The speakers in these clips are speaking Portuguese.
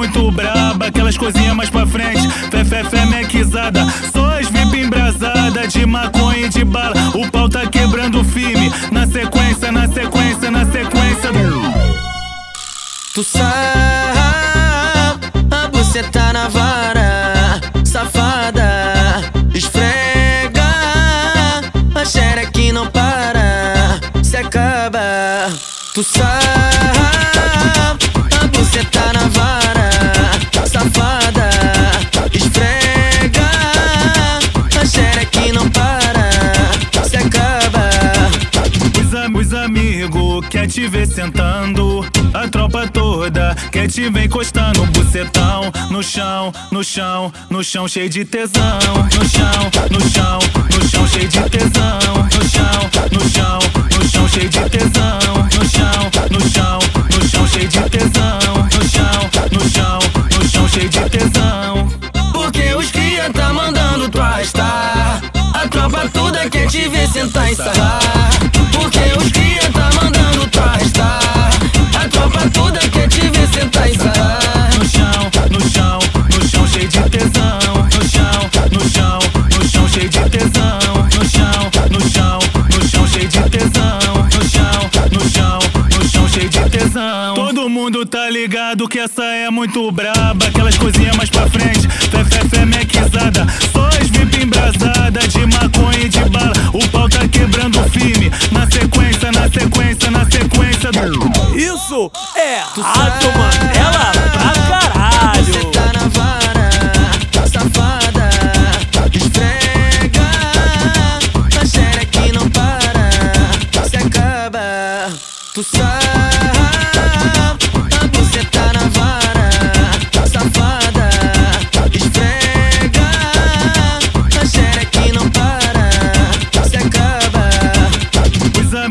muito braba, aquelas coisinhas mais pra frente. Fé, fé, fé, mequizada. Só as VIP embrasada de maconha e de bala. O pau tá quebrando firme. Na sequência, na sequência, na sequência. Tu sabe, você tá na vara, safada, esfrega, a xereque não para, se acaba. Tu sabe, tá na vara, safada, esfrega, a xereque não para, se acaba. Os, os amigos quer te ver sentando. A tropa toda quer te ver encostando. Bucetão no chão, no chão, no chão cheio de tesão. No chão, no chão te ver sentar e sarrar. Porque os cria tá mandando tu arrastar. A tropa toda quer te ver sentar e sarrar. No chão, no chão, no chão cheio de tesão. No chão, no chão, no chão cheio de tesão. No chão, no chão, no chão cheio de tesão. No chão, no chão, no chão cheio de tesão. Todo mundo tá ligado que essa é muito braba. Aquelas coisinhas mais pra frente. Isso é Rádio Mandela pra caralho. Você tá na vara, safada, esfrega. A xereque não para, se acaba. Tu sabe, você tá na vara, safada,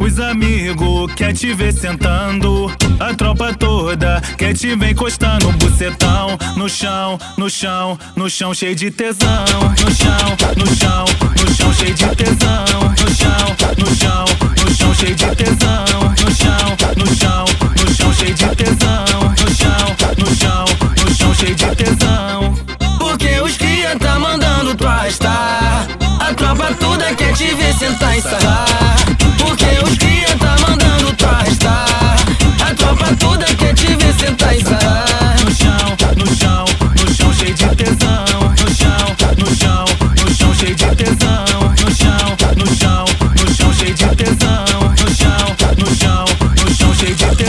Os, am os amigos quer te ver sentando. A tropa toda quer te ver encostando. Bucetão no chão, no chão, no chão cheio de tesão. No chão, no chão,